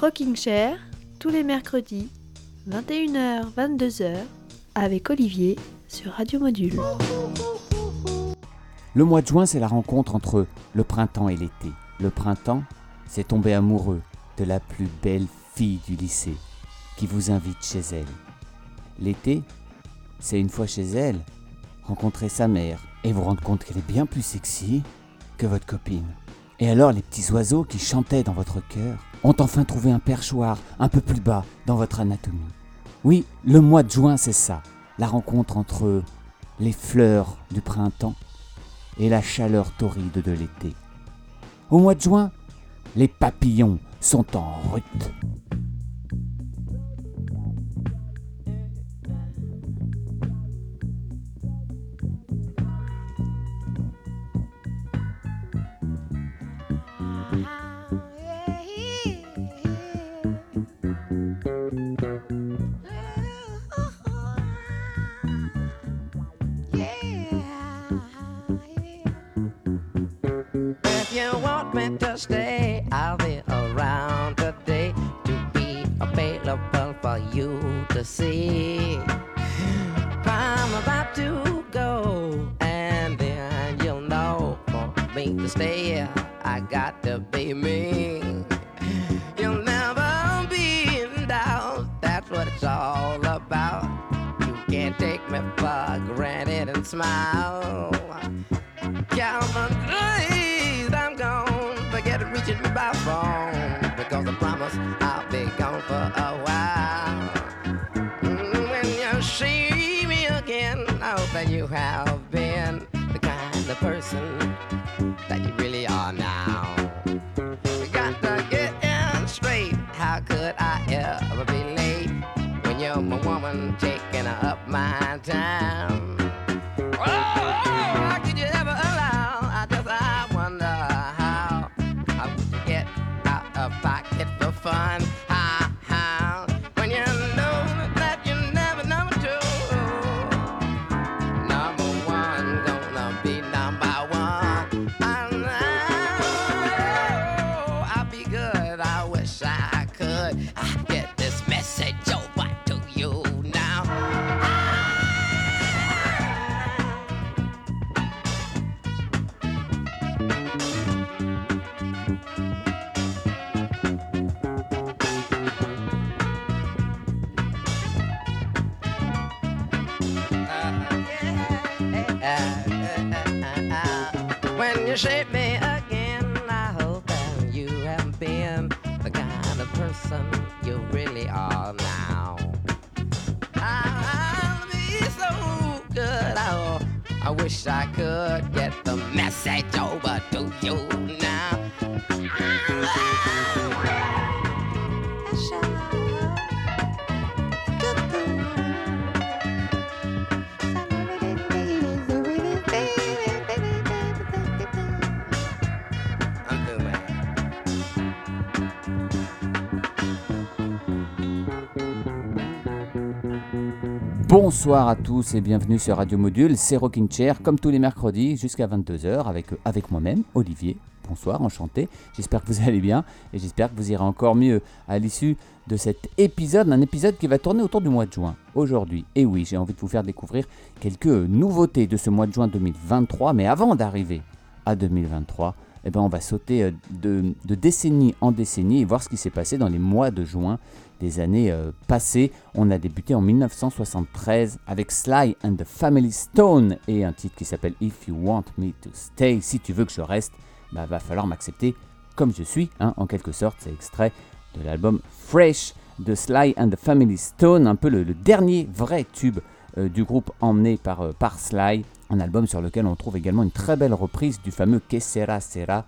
Rocking Chair, tous les mercredis, 21h, 22h, avec Olivier sur Radio Module. Le mois de juin, c'est la rencontre entre le printemps et l'été. Le printemps, c'est tomber amoureux de la plus belle fille du lycée qui vous invite chez elle. L'été, c'est une fois chez elle, rencontrer sa mère et vous rendre compte qu'elle est bien plus sexy que votre copine. Et alors les petits oiseaux qui chantaient dans votre cœur ont enfin trouvé un perchoir un peu plus bas dans votre anatomie. Oui, le mois de juin, c'est ça, la rencontre entre les fleurs du printemps et la chaleur torride de l'été. Au mois de juin, les papillons sont en route. Stay, I'll be around today to be available for you to see. I'm about to go, and then you'll know for me to stay. I got to be me. You'll never be in doubt. That's what it's all about. You can't take me for granted and smile. See me again, I hope that you have been the kind of person that you really are now. You got to get in straight. How could I ever be late when you're my woman taking up my time? Bonsoir à tous et bienvenue sur Radio Module, c'est Rocking Chair comme tous les mercredis jusqu'à 22h avec, avec moi-même, Olivier. Bonsoir, enchanté. J'espère que vous allez bien et j'espère que vous irez encore mieux à l'issue de cet épisode, un épisode qui va tourner autour du mois de juin aujourd'hui. Et oui, j'ai envie de vous faire découvrir quelques nouveautés de ce mois de juin 2023, mais avant d'arriver à 2023, eh ben on va sauter euh, de, de décennie en décennie et voir ce qui s'est passé dans les mois de juin des années euh, passées. On a débuté en 1973 avec Sly and the Family Stone et un titre qui s'appelle If You Want Me to Stay. Si tu veux que je reste, bah, va falloir m'accepter comme je suis, hein, en quelque sorte. C'est extrait de l'album Fresh de Sly and the Family Stone, un peu le, dernier vrai tube euh, du groupe emmené par, euh, par Sly. Un album sur lequel on trouve également une très belle reprise du fameux Que Sera Sera,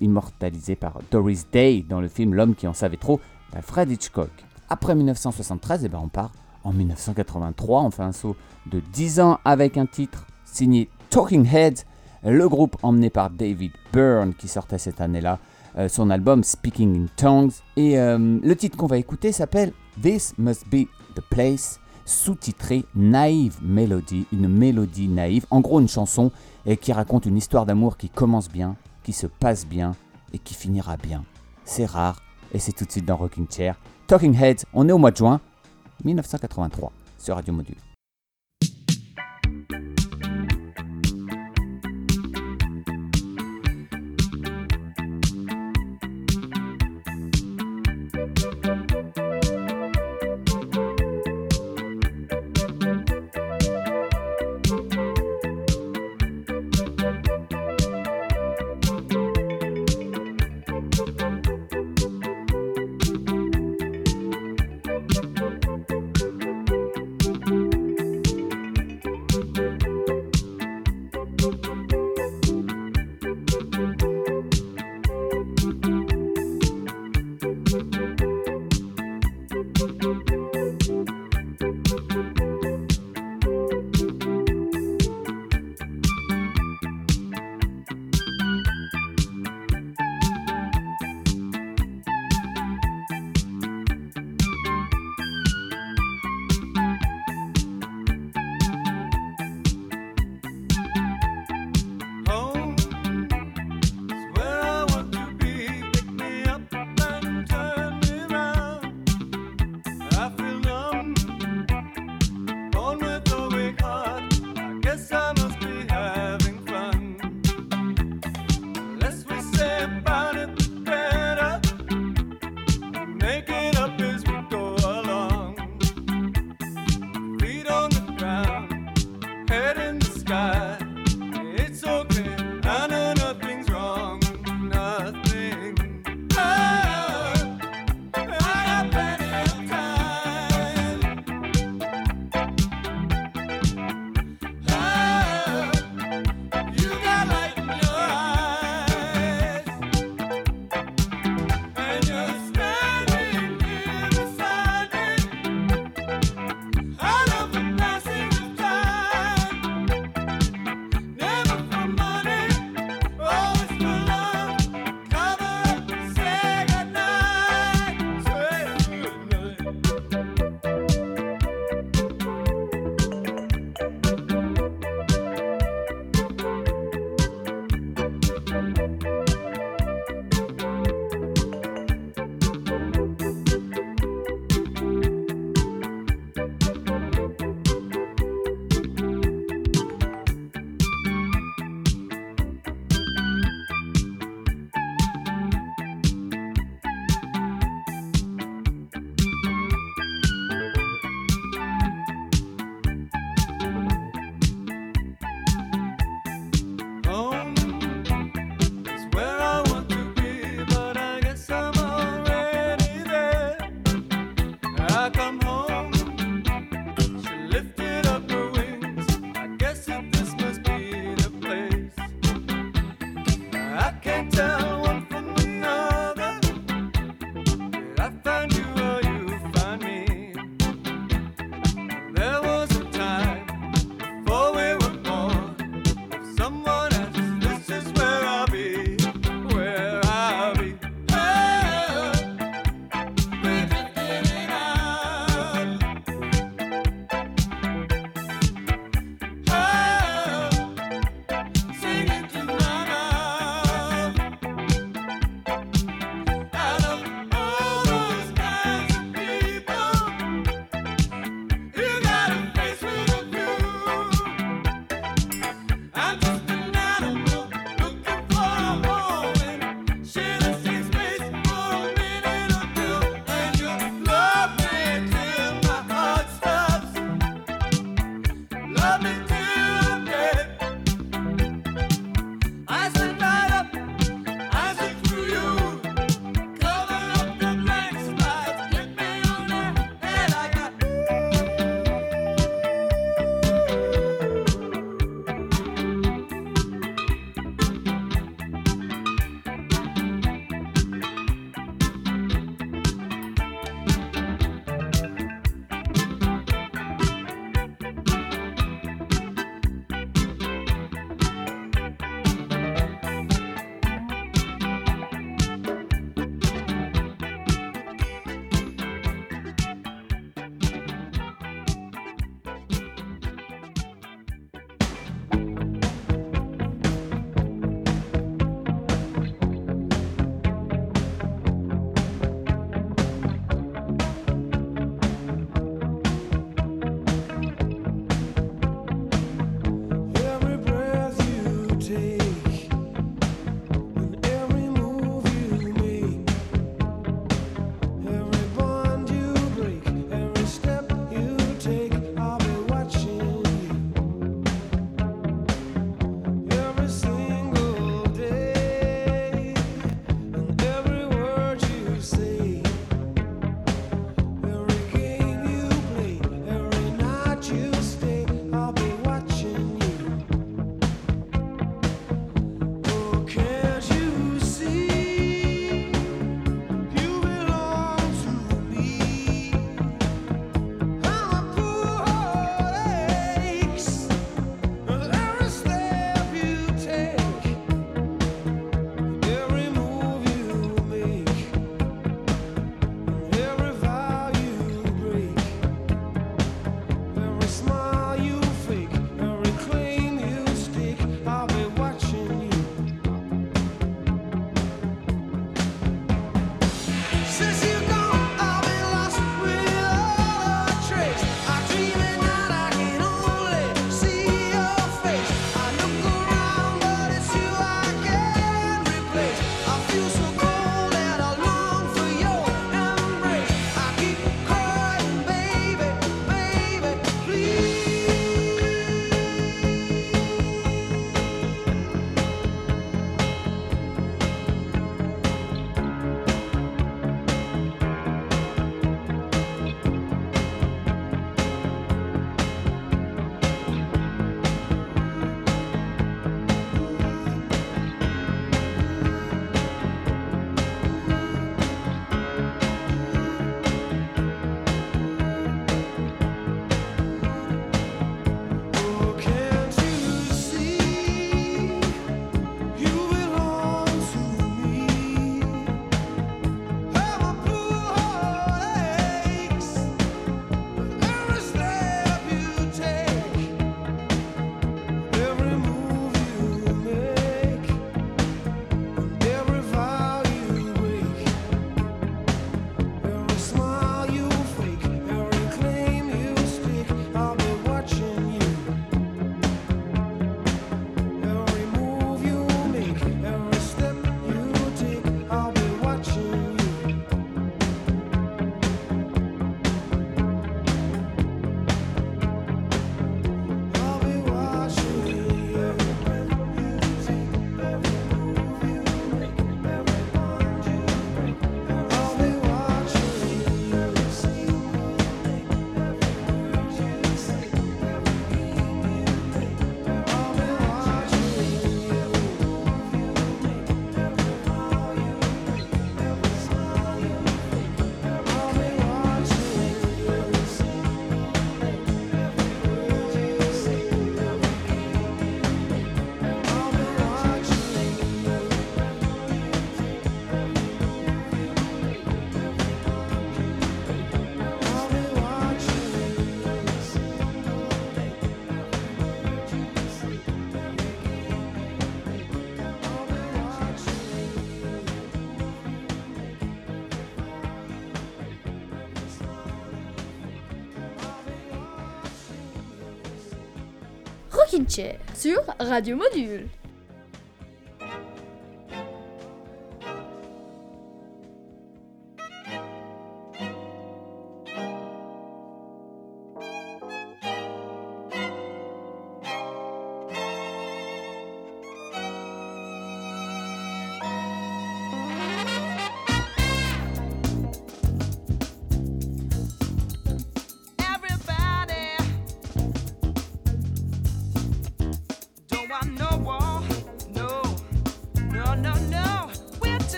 immortalisé par Doris Day dans le film L'homme qui en savait trop d'Alfred Hitchcock. Après 1973, eh ben on part en 1983. On fait un saut de 10 ans avec un titre signé Talking Heads, le groupe emmené par David Byrne qui sortait cette année-là euh, son album Speaking in Tongues. Et euh, le titre qu'on va écouter s'appelle This Must Be the Place, sous-titré Naive Melody, une mélodie naïve. En gros, une chanson euh, qui raconte une histoire d'amour qui commence bien, qui se passe bien et qui finira bien. C'est rare Et c'est tout de suite dans Rocking Chair. Talking Heads, on est au mois de juin 1983 sur Radio Module. Sur Radio Module.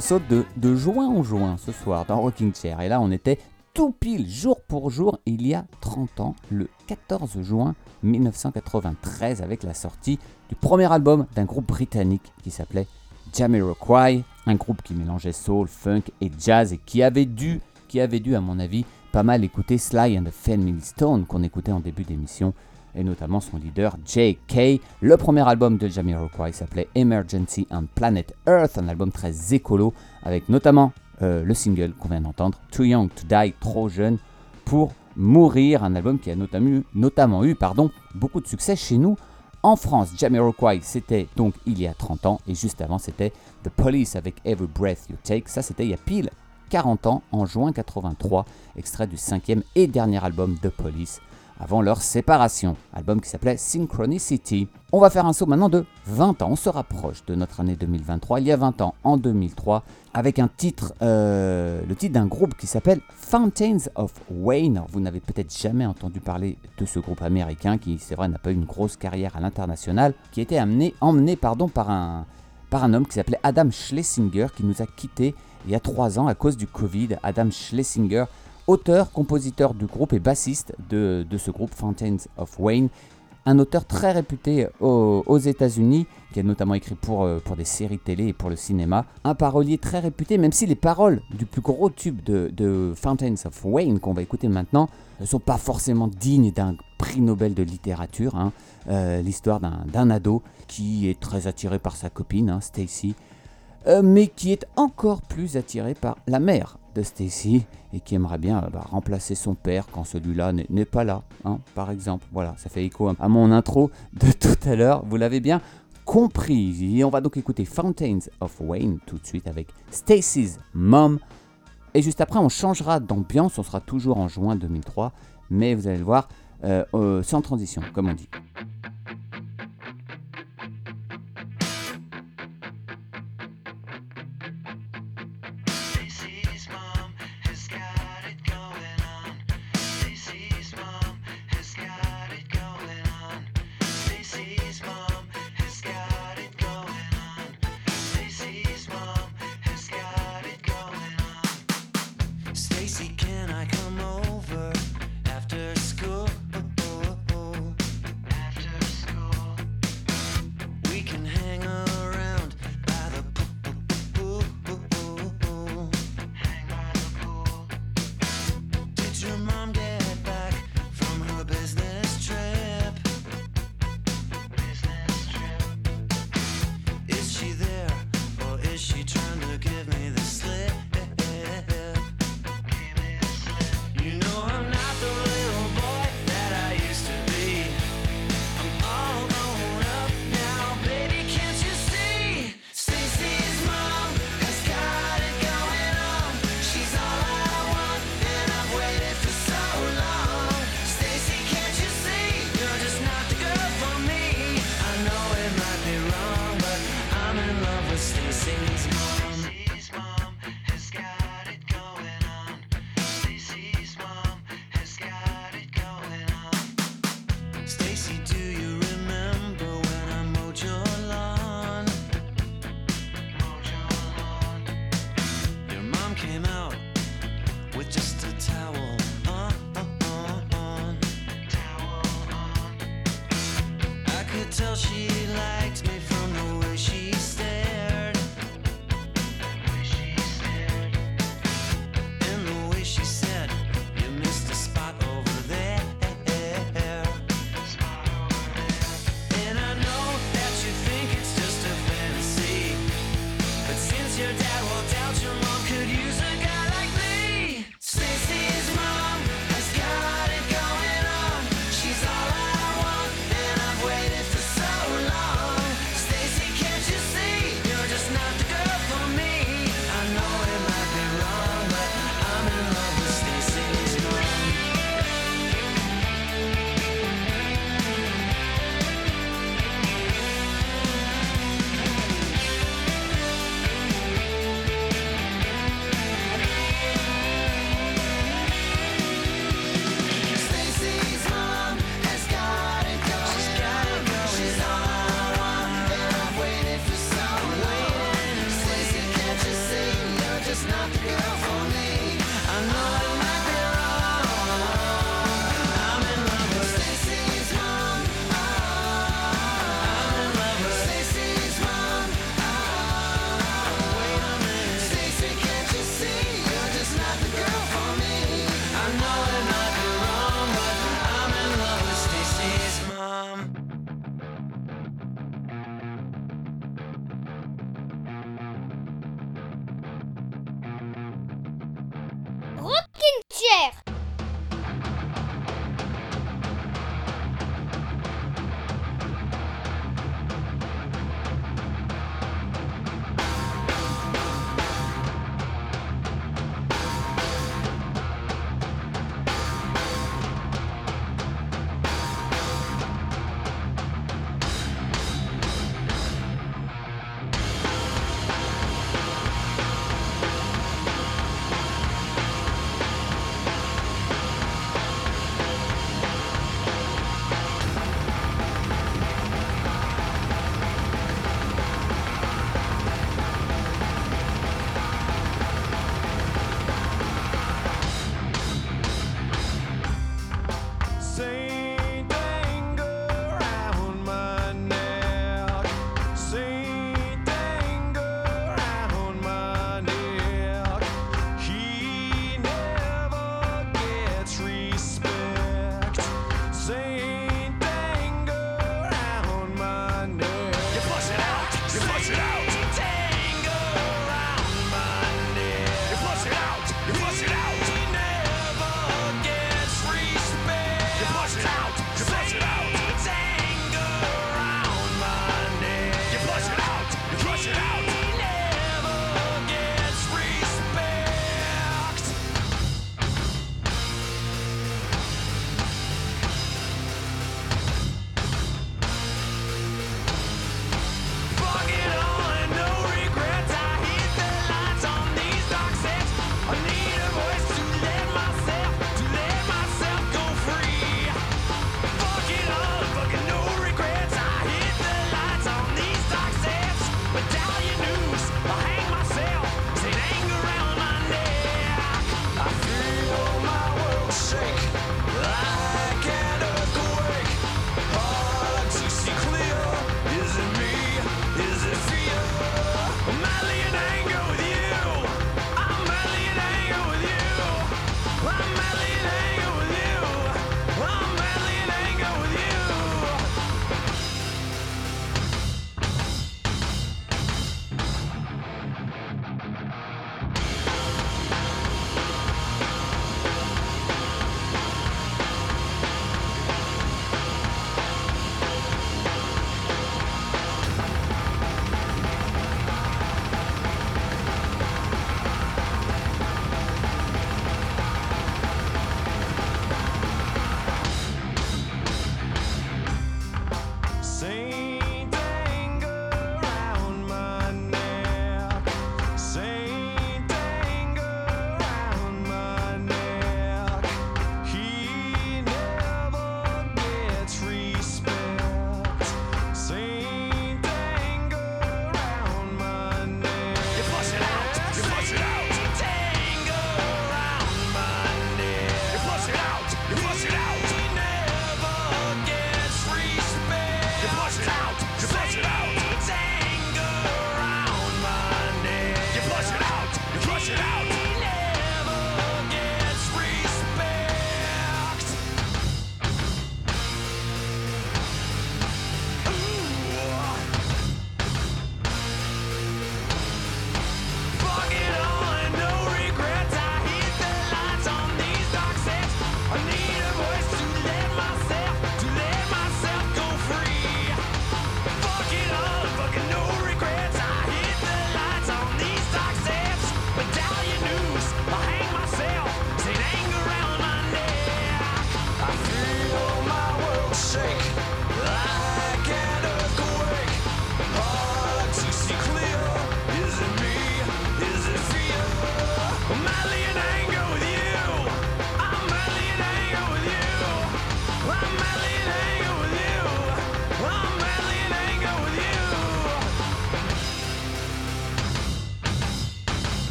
On saute de, juin en juin ce soir dans Rocking Chair. Et là, on était tout pile, jour pour jour, il y a 30 ans, le 14 juin 1993, avec la sortie du premier album d'un groupe britannique qui s'appelait Jamiroquai, un groupe qui mélangeait soul, funk et jazz et qui avait dû, qui avait dû à mon avis, pas mal écouter Sly and the Family Stone qu'on écoutait en début d'émission et notamment son leader J.K. Le premier album de Jamiroquai s'appelait Emergency on Planet Earth, un album très écolo avec notamment euh, le single qu'on vient d'entendre, Too Young to Die, trop jeune pour mourir, un album qui a notamment eu, notamment eu pardon, beaucoup de succès chez nous en France. Jamiroquai, c'était donc il y a 30 ans et juste avant c'était The Police avec Every Breath You Take, ça c'était il y a pile 40 ans en juin 83, extrait du cinquième et dernier album de Police avant leur séparation, album qui s'appelait Synchronicity. On va faire un saut maintenant de 20 ans, on se rapproche de notre année 2023, il y a 20 ans, en 2003, avec un titre, euh, le titre d'un groupe qui s'appelle Fountains of Wayne. Vous n'avez peut-être jamais entendu parler de ce groupe américain qui, c'est vrai, n'a pas eu une grosse carrière à l'international, qui a été amené, emmené pardon, par, un, par un homme qui s'appelait Adam Schlesinger, qui nous a quittés il y a 3 ans à cause du Covid. Adam Schlesinger, auteur, compositeur du groupe et bassiste de, de ce groupe Fountains of Wayne. Un auteur très réputé aux, États-Unis, qui a notamment écrit pour, euh, pour des séries télé et pour le cinéma. Un parolier très réputé, même si les paroles du plus gros tube de, Fountains of Wayne qu'on va écouter maintenant ne sont pas forcément dignes d'un prix Nobel de littérature. hein. Euh, L'histoire d'un d'un ado qui est très attiré par sa copine, hein, Stacy, euh, mais qui est encore plus attiré par la mère de Stacy et qui aimerait bien remplacer son père quand celui-là n'est n'est pas là, hein, par exemple. Voilà, ça fait écho à mon intro de tout à l'heure. Vous l'avez bien compris. Et on va donc écouter Fountains of Wayne tout de suite avec Stacy's Mom. Et juste après, on changera d'ambiance. On sera toujours en juin 2003, mais vous allez le voir, euh, euh, sans transition, comme on dit.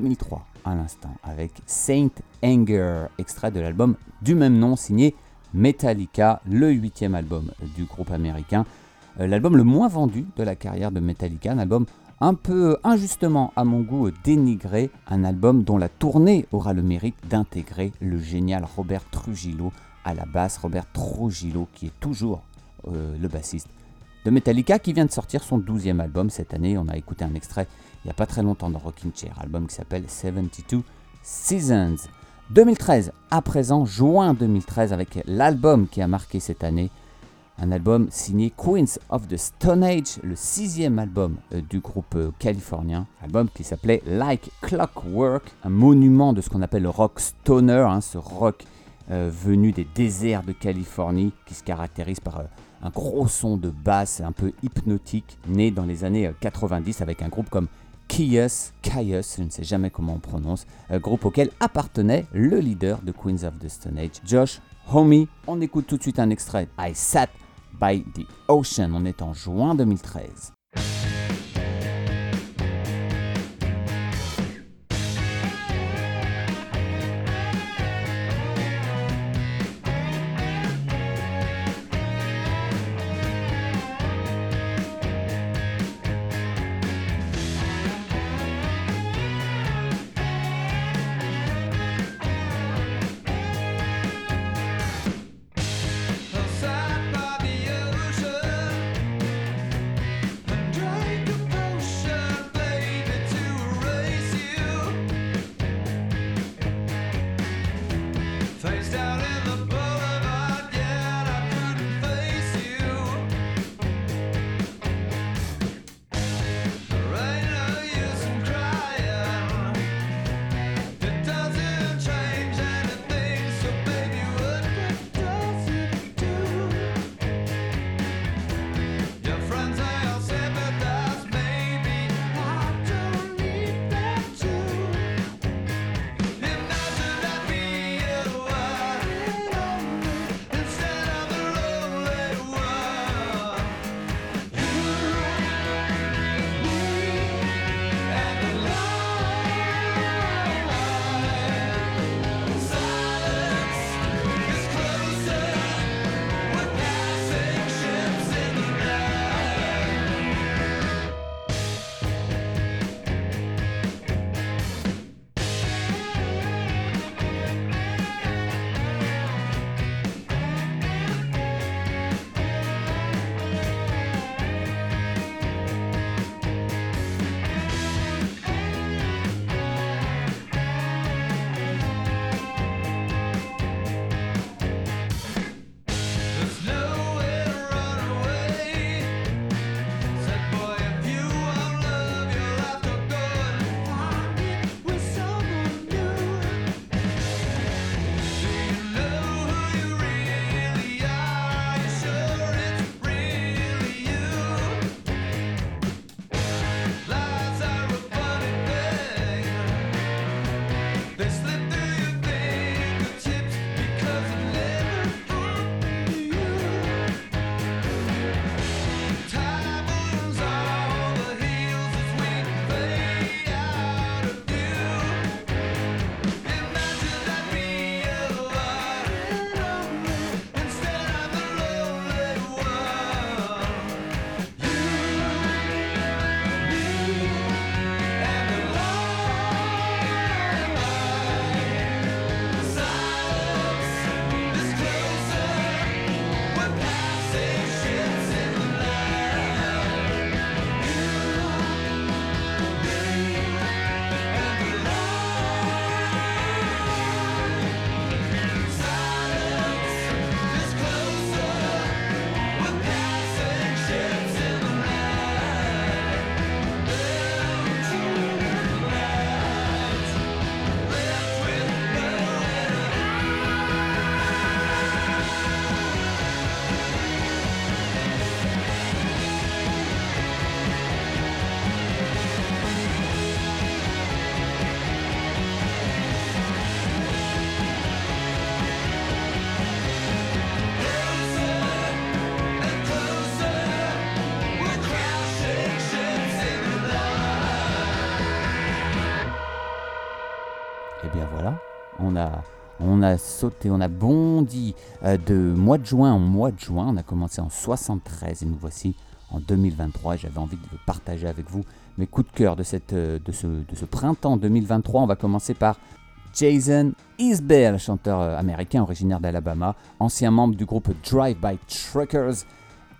2003. à l'instant avec Saint Anger, extrait de l'album du même nom signé Metallica, le huitième album du groupe américain. Euh, L'album le moins vendu de la carrière de Metallica, un album un peu injustement à mon goût dénigré, un album dont la tournée aura le mérite d'intégrer le génial Robert Trujillo à la basse, Robert Trujillo qui est toujours euh, le bassiste de Metallica qui vient de sortir son 12e album cette année. On a écouté un extrait il n'y a pas très longtemps dans Rocking Chair, album qui s'appelle 72 Seasons. 2013, à présent, juin 2013, avec l'album qui a marqué cette année, un album signé Queens of the Stone Age, le sixième album euh, du groupe euh, californien, album qui s'appelait Like Clockwork, un monument de ce qu'on appelle le rock stoner, hein, ce rock euh, venu des déserts de Californie qui se caractérise par un gros son de basse un peu hypnotique, né dans les années euh, 90 avec un groupe comme Kios, Kios, je ne sais jamais comment on prononce, euh, groupe auquel appartenait le leader de Queens of the Stone Age, Josh Homme. On écoute tout de suite un extrait, I Sat by the Ocean, on est en juin 2013. On a sauté, on a bondi euh, de mois de juin en mois de juin. On a commencé en 73 et nous voici en 2023. J'avais envie de partager avec vous mes coups de cœur de, cette, euh, de, ce, de ce printemps 2023. On va commencer par Jason Isbell, chanteur euh, américain originaire d'Alabama, ancien membre du groupe Drive By Truckers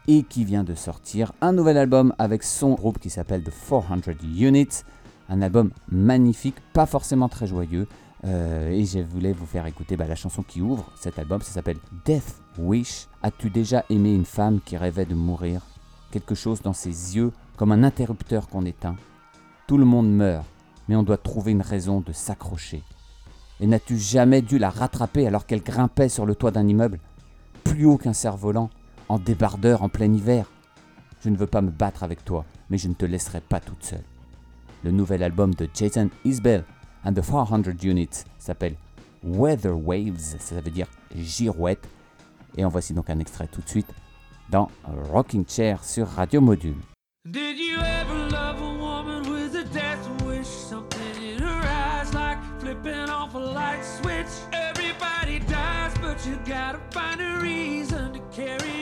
et qui vient de sortir un nouvel album avec son groupe qui s'appelle The 400 Units. Un album magnifique, pas forcément très joyeux. Euh, et je voulais vous faire écouter bah, la chanson qui ouvre cet album, ça s'appelle Death Wish. As-tu déjà aimé une femme qui rêvait de mourir? Quelque chose dans ses yeux, comme un interrupteur qu'on éteint. Tout le monde meurt, mais on doit trouver une raison de s'accrocher. Et n'as-tu jamais dû la rattraper alors qu'elle grimpait sur le toit d'un immeuble? Plus haut qu'un cerf-volant, en débardeur en plein hiver Je ne veux pas me battre avec toi, mais je ne te laisserai pas toute seule. Le nouvel album de Jason Isbell and the 400 Units s'appelle Weather Waves, ça veut dire girouette. Et en voici donc un extrait tout de suite dans Rocking Chair sur Radio Module. Did you ever love a woman with a death wish? Something in her eyes like flipping off a light switch. Everybody dies, but you gotta find a reason to carry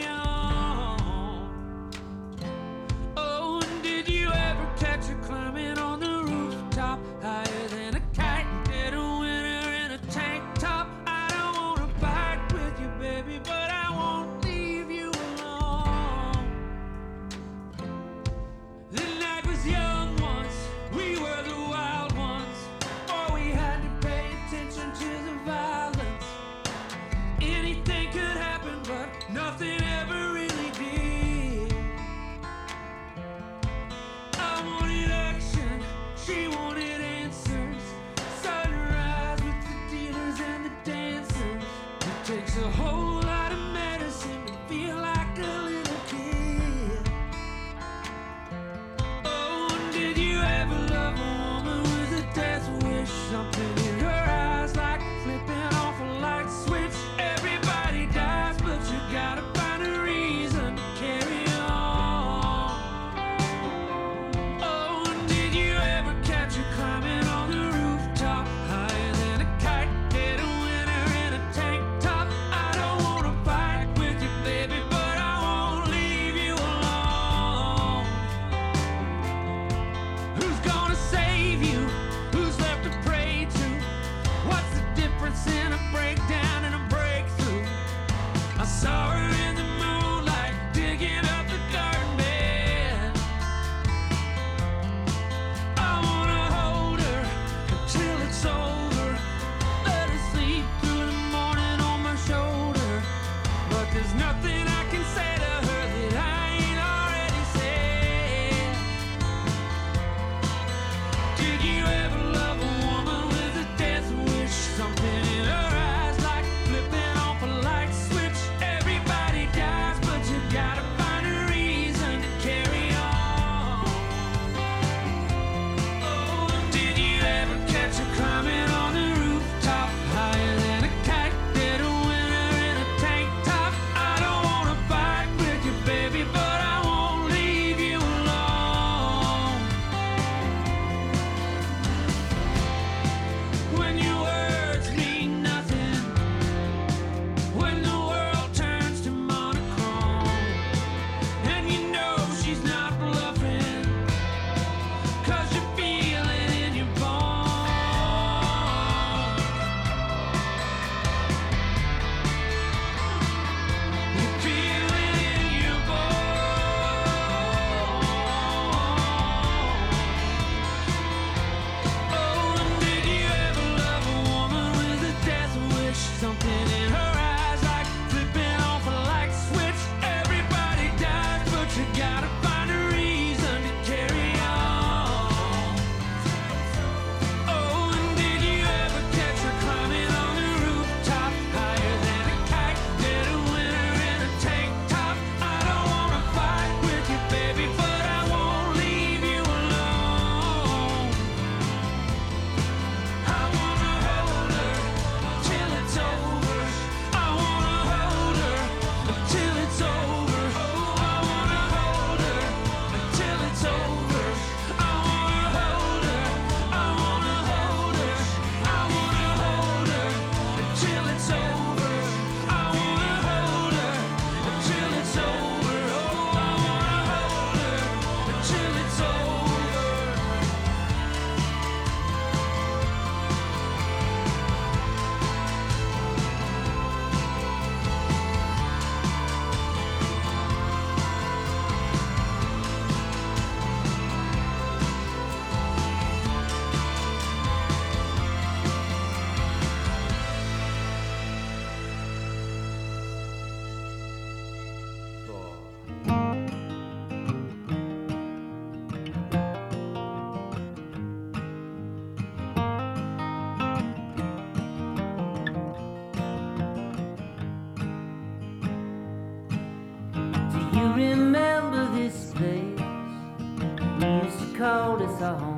used to call this our home.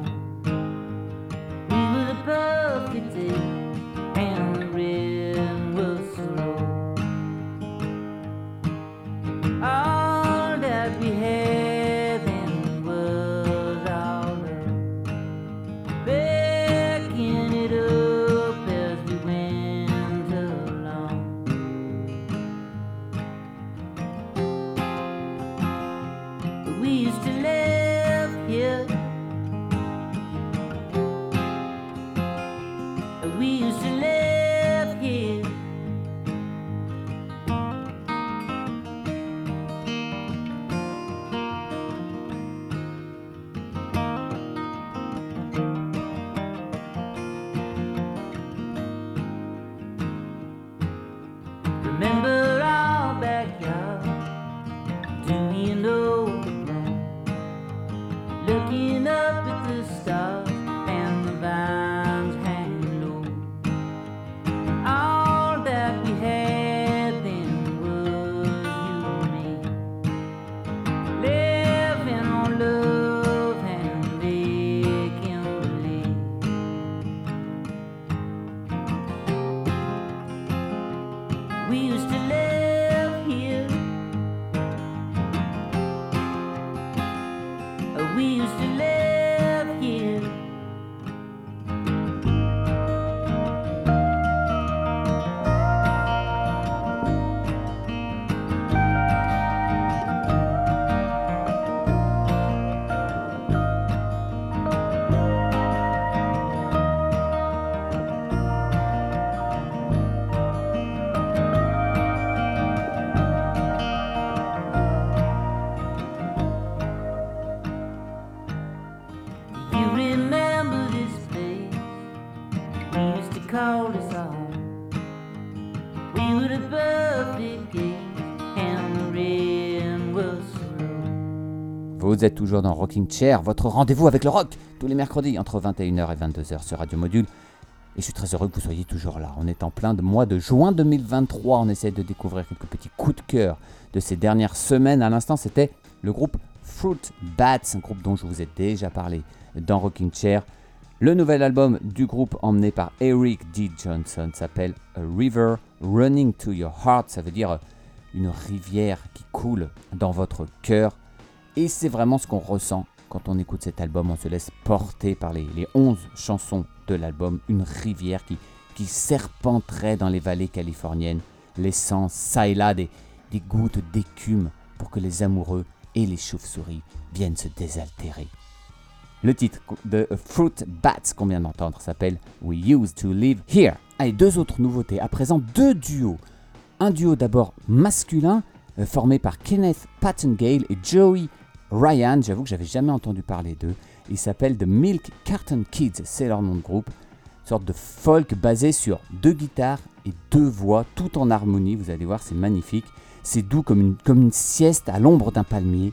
Vous êtes toujours dans Rocking Chair, votre rendez-vous avec le rock, tous les mercredis entre 21h et 22h sur Radio Module. Et je suis très heureux que vous soyez toujours là. On est en plein de mois de juin 2023. On essaie de découvrir quelques petits coups de cœur de ces dernières semaines. À l'instant, c'était le groupe Fruit Bats, un groupe dont je vous ai déjà parlé dans Rocking Chair. Le nouvel album du groupe emmené par Eric D. Johnson s'appelle A River Running to Your Heart. Ça veut dire une rivière qui coule dans votre cœur. Et c'est vraiment ce qu'on ressent quand on écoute cet album. On se laisse porter par les, les 11 chansons de l'album. Une rivière qui, qui serpenterait dans les vallées californiennes, laissant ça et là des, gouttes d'écume pour que les amoureux et les chauves-souris viennent se désaltérer. Le titre de Fruit Bats qu'on vient d'entendre s'appelle We Used to Live Here. Allez, deux autres nouveautés. À présent, deux duos. Un duo d'abord masculin euh, formé par Kenneth Pattengale et Joey Ryan. J'avoue que j'avais jamais entendu parler d'eux. Ils s'appellent The Milk Carton Kids, c'est leur nom de groupe. Une sorte de folk basé sur deux guitares et deux voix, tout en harmonie. Vous allez voir, c'est magnifique. C'est doux comme une, comme une sieste à l'ombre d'un palmier.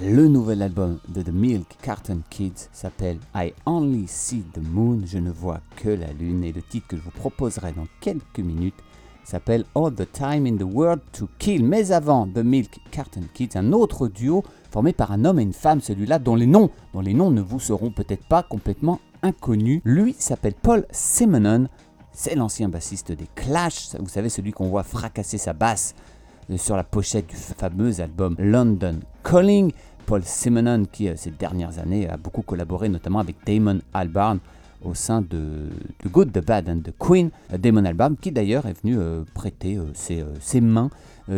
Le nouvel album de The Milk Carton Kids s'appelle I Only See the Moon, je ne vois que la lune, et le titre que je vous proposerai dans quelques minutes s'appelle All the Time in the World to Kill. Mais avant The Milk Carton Kids, un autre duo formé par un homme et une femme, celui-là dont les noms, dont les noms ne vous seront peut-être pas complètement inconnus. Lui s'appelle Paul Simonon, c'est l'ancien bassiste des Clash, vous savez celui qu'on voit fracasser sa basse euh, sur la pochette du fameux album London Calling. Paul Simonon, qui euh, ces dernières années a beaucoup collaboré, notamment avec Damon Albarn au sein de The Good, The Bad and The Queen. Euh, Damon Albarn, qui d'ailleurs est venu euh, prêter euh, ses, ses mains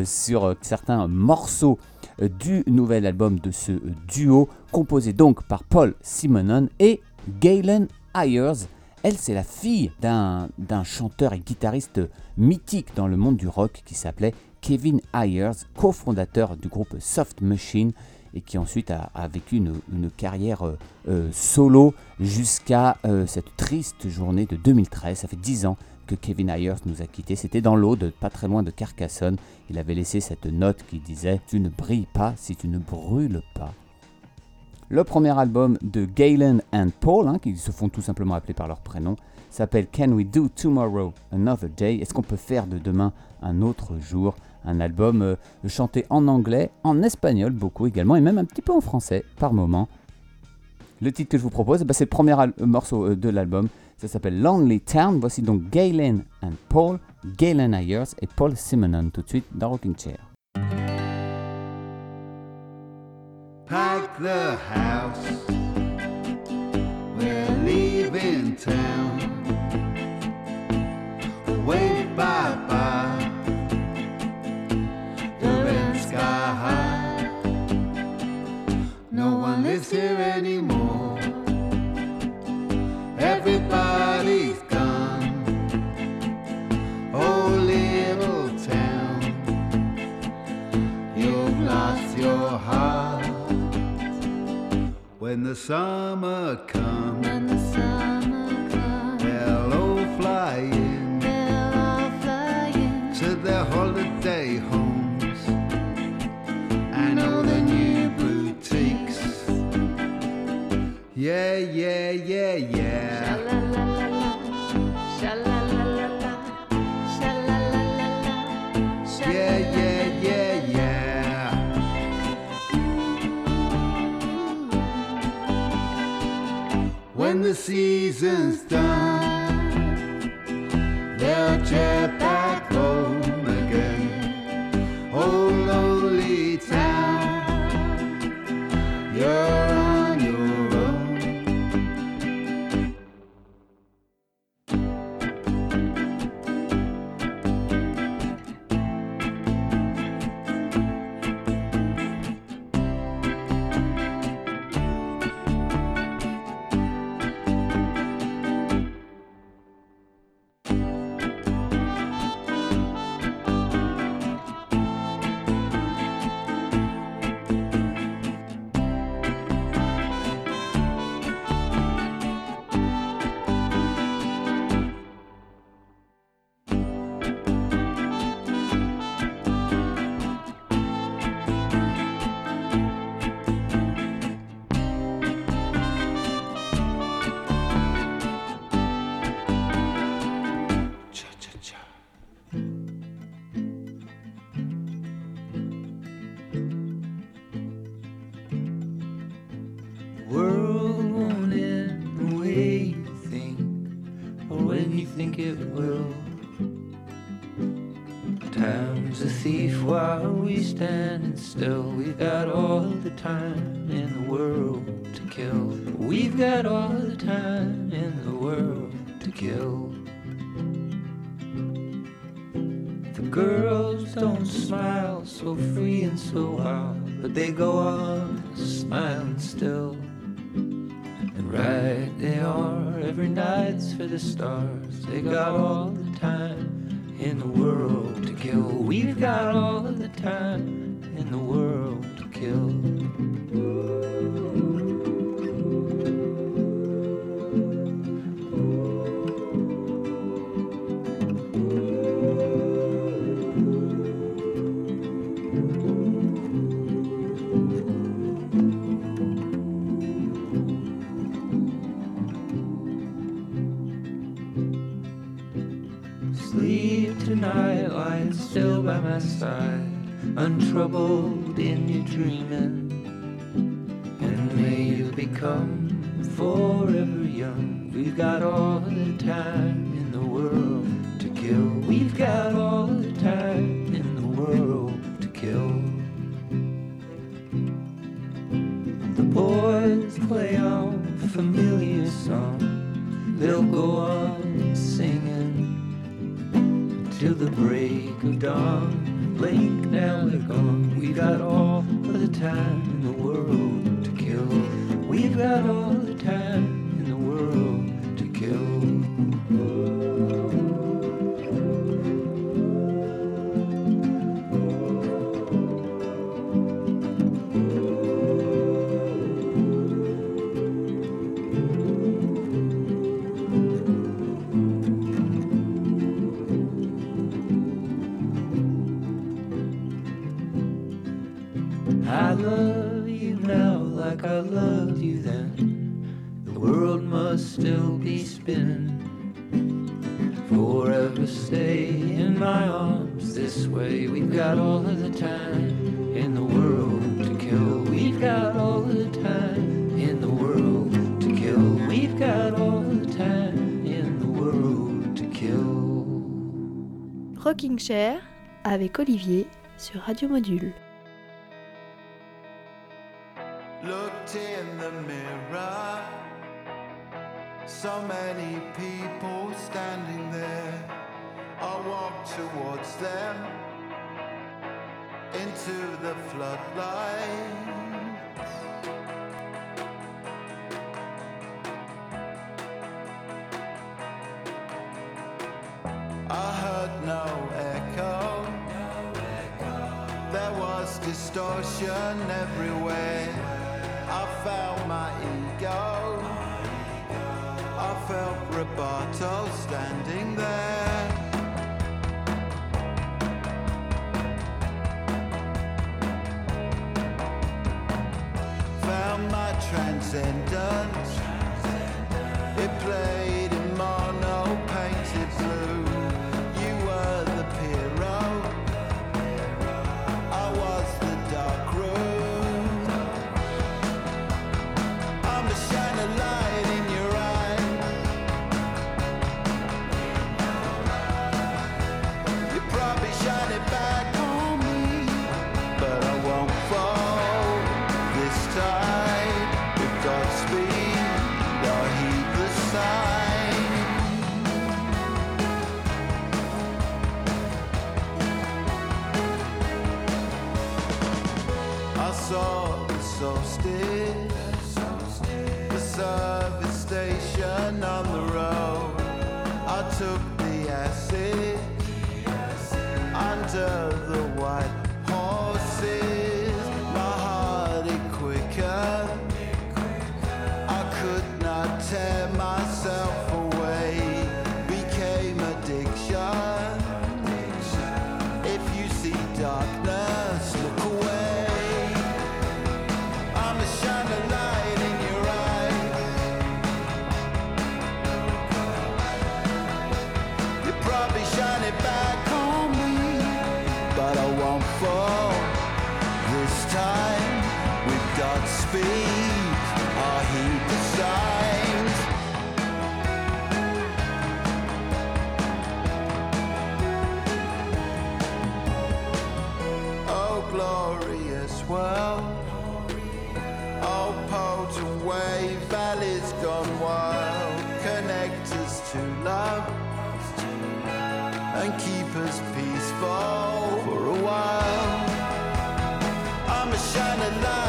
sur certains morceaux du nouvel album de ce duo, composé donc par Paul Simonon et Galen Ayers. Elle, c'est la fille d'un chanteur et guitariste mythique dans le monde du rock qui s'appelait Kevin Ayers, cofondateur du groupe Soft Machine et qui ensuite a, vécu une, une carrière euh, euh, solo jusqu'à euh, cette triste journée de 2013. Ça fait 10 ans que Kevin Ayers nous a quittés. C'était dans l'Aude, pas très loin de Carcassonne. Il avait laissé cette note qui disait Tu ne brilles pas si tu ne brûles pas. Le premier album de Galen and Paul, hein, qui se font tout simplement appeler par leur prénom, s'appelle Can We Do Tomorrow Another Day Est-ce qu'on peut faire de demain un autre jour? Un album euh, chanté en anglais, en espagnol beaucoup également, et même un petit peu en français par moment. Le titre que je vous propose, bah, c'est le premier euh, morceau euh, de l'album. Ça s'appelle Lonely Town. Voici donc Galen and Paul, Galen Ayers et Paul Simonon tout de suite dans Rocking Chair. Pack the house. We're leaving town. Bye We've got all the time in the world to kill. The girls don't smile so free and so wild, but they go on smiling still. And right they are, every night's for the stars. They got all the time in the world to kill. We've got all the time in the world to kill. Untroubled in your dreaming. And may you become forever young. We've got all the time in the world to kill. We've got all the time in the world to kill. The boys play on a familiar song. They'll go on singing till the break of dawn. Got all Chair avec Olivier sur Radio Module. looked in the mirror. So many people standing there. I walked towards them into the floodlight. Distortion everywhere. I felt my ego. I felt Roberto standing there. Found my transcendence. It played took the acid, the acid. under keep us peaceful for a while. I'm a shining light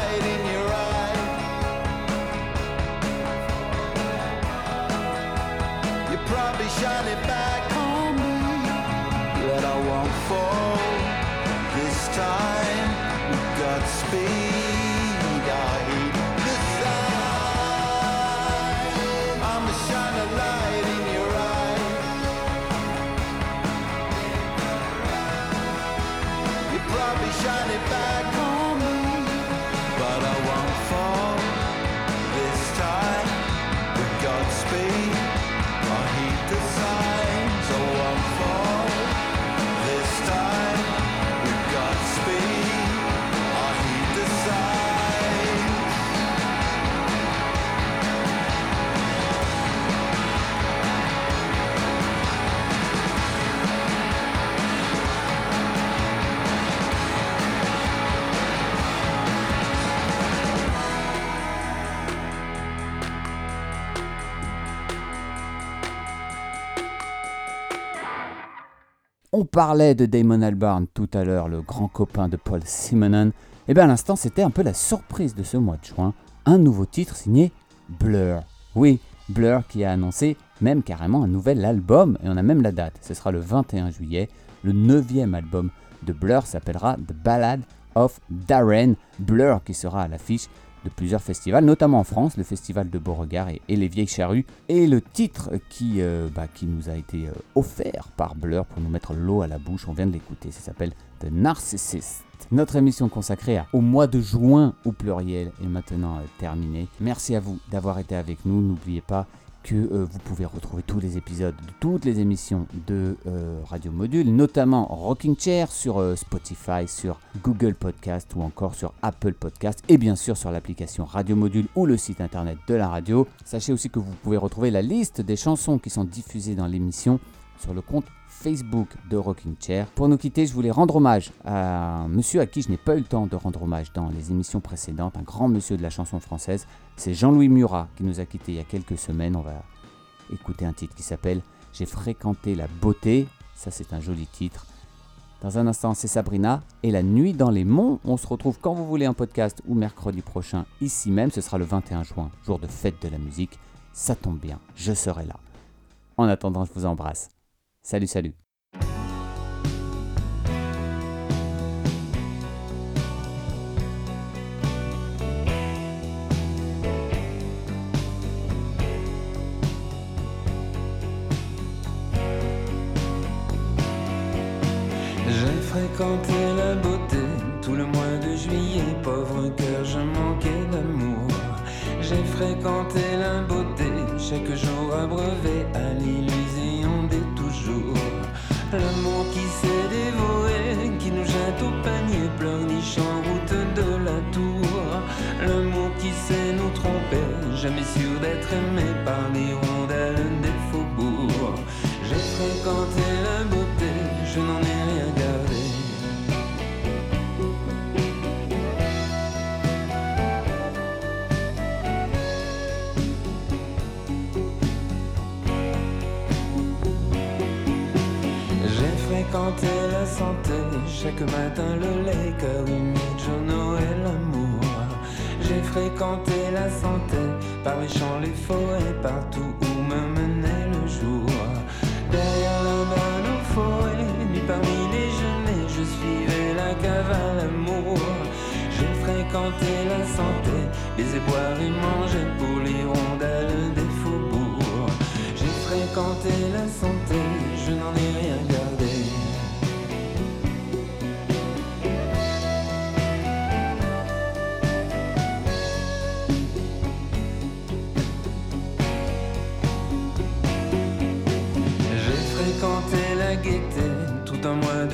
parlait de Damon Albarn tout à l'heure, le grand copain de Paul Simonon. Et bien à l'instant, c'était un peu la surprise de ce mois de juin. Un nouveau titre signé Blur. Oui, Blur qui a annoncé même carrément un nouvel album, et on a même la date. Ce sera le 21 juillet. Le neuvième album de Blur s'appellera The Ballad of Darren. Blur qui sera à l'affiche de plusieurs festivals, notamment en France, le festival de Beauregard et, et les Vieilles Charrues. Et le titre qui, euh, bah, qui nous a été euh, offert par Blur pour nous mettre l'eau à la bouche, on vient de l'écouter, ça s'appelle The Narcissist. Notre émission consacrée au mois de juin au pluriel est maintenant euh, terminée. Merci à vous d'avoir été avec nous. N'oubliez pas que euh, vous pouvez retrouver tous les épisodes de toutes les émissions de euh, Radio Module, notamment Rocking Chair sur euh, Spotify, sur Google Podcast ou encore sur Apple Podcast et bien sûr sur l'application Radio Module ou le site internet de la radio. Sachez aussi que vous pouvez retrouver la liste des chansons qui sont diffusées dans l'émission sur le compte Facebook de Rocking Chair. Pour nous quitter, je voulais rendre hommage à un monsieur à qui je n'ai pas eu le temps de rendre hommage dans les émissions précédentes, un grand monsieur de la chanson française. C'est Jean-Louis Murat qui nous a quittés il y a quelques semaines. On va écouter un titre qui s'appelle J'ai fréquenté la beauté. Ça, c'est un joli titre. Dans un instant, c'est Sabrina et la nuit dans les monts. On se retrouve quand vous voulez en podcast ou mercredi prochain ici même. Ce sera le 21 juin, jour de fête de la musique. Ça tombe bien, je serai là. En attendant, je vous embrasse. Salut, salut. J'ai fréquenté la beauté tout le mois de juillet, pauvre cœur, je manquais d'amour. J'ai fréquenté la beauté chaque jour abreuvé jamais sûr d'être aimé par les rondelles des faubourgs. J'ai fréquenté la beauté, je n'en ai rien gardé. J'ai fréquenté la santé, chaque matin le lait, cœur humide, et l'amour. J'ai fréquenté la santé, par les champs, les forêts, partout où me menait le jour. Derrière la bonne aux forêts, nuit parmi les genêts, je suivais la cave à l'amour. J'ai fréquenté la santé, les éboueurs y mangeaient pour les rondelles des faubourgs. J'ai fréquenté la santé, je n'en ai rien gardé.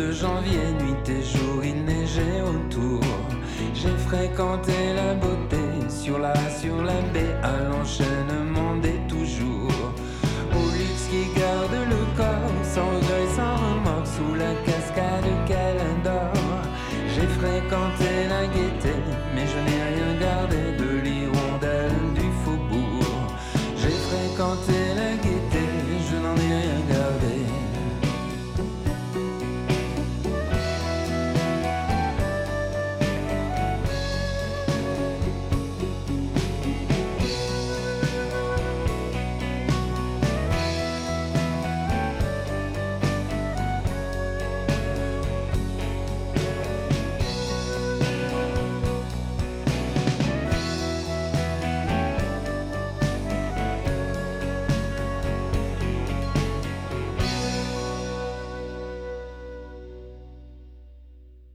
de janvier, nuit et jour, il neigeait autour. J'ai fréquenté la beauté sur la, sur la baie, à l'enchaînement des toujours. Au luxe qui garde le corps, sans regret, sans remords, sous la cascade qu'elle adore. J'ai fréquenté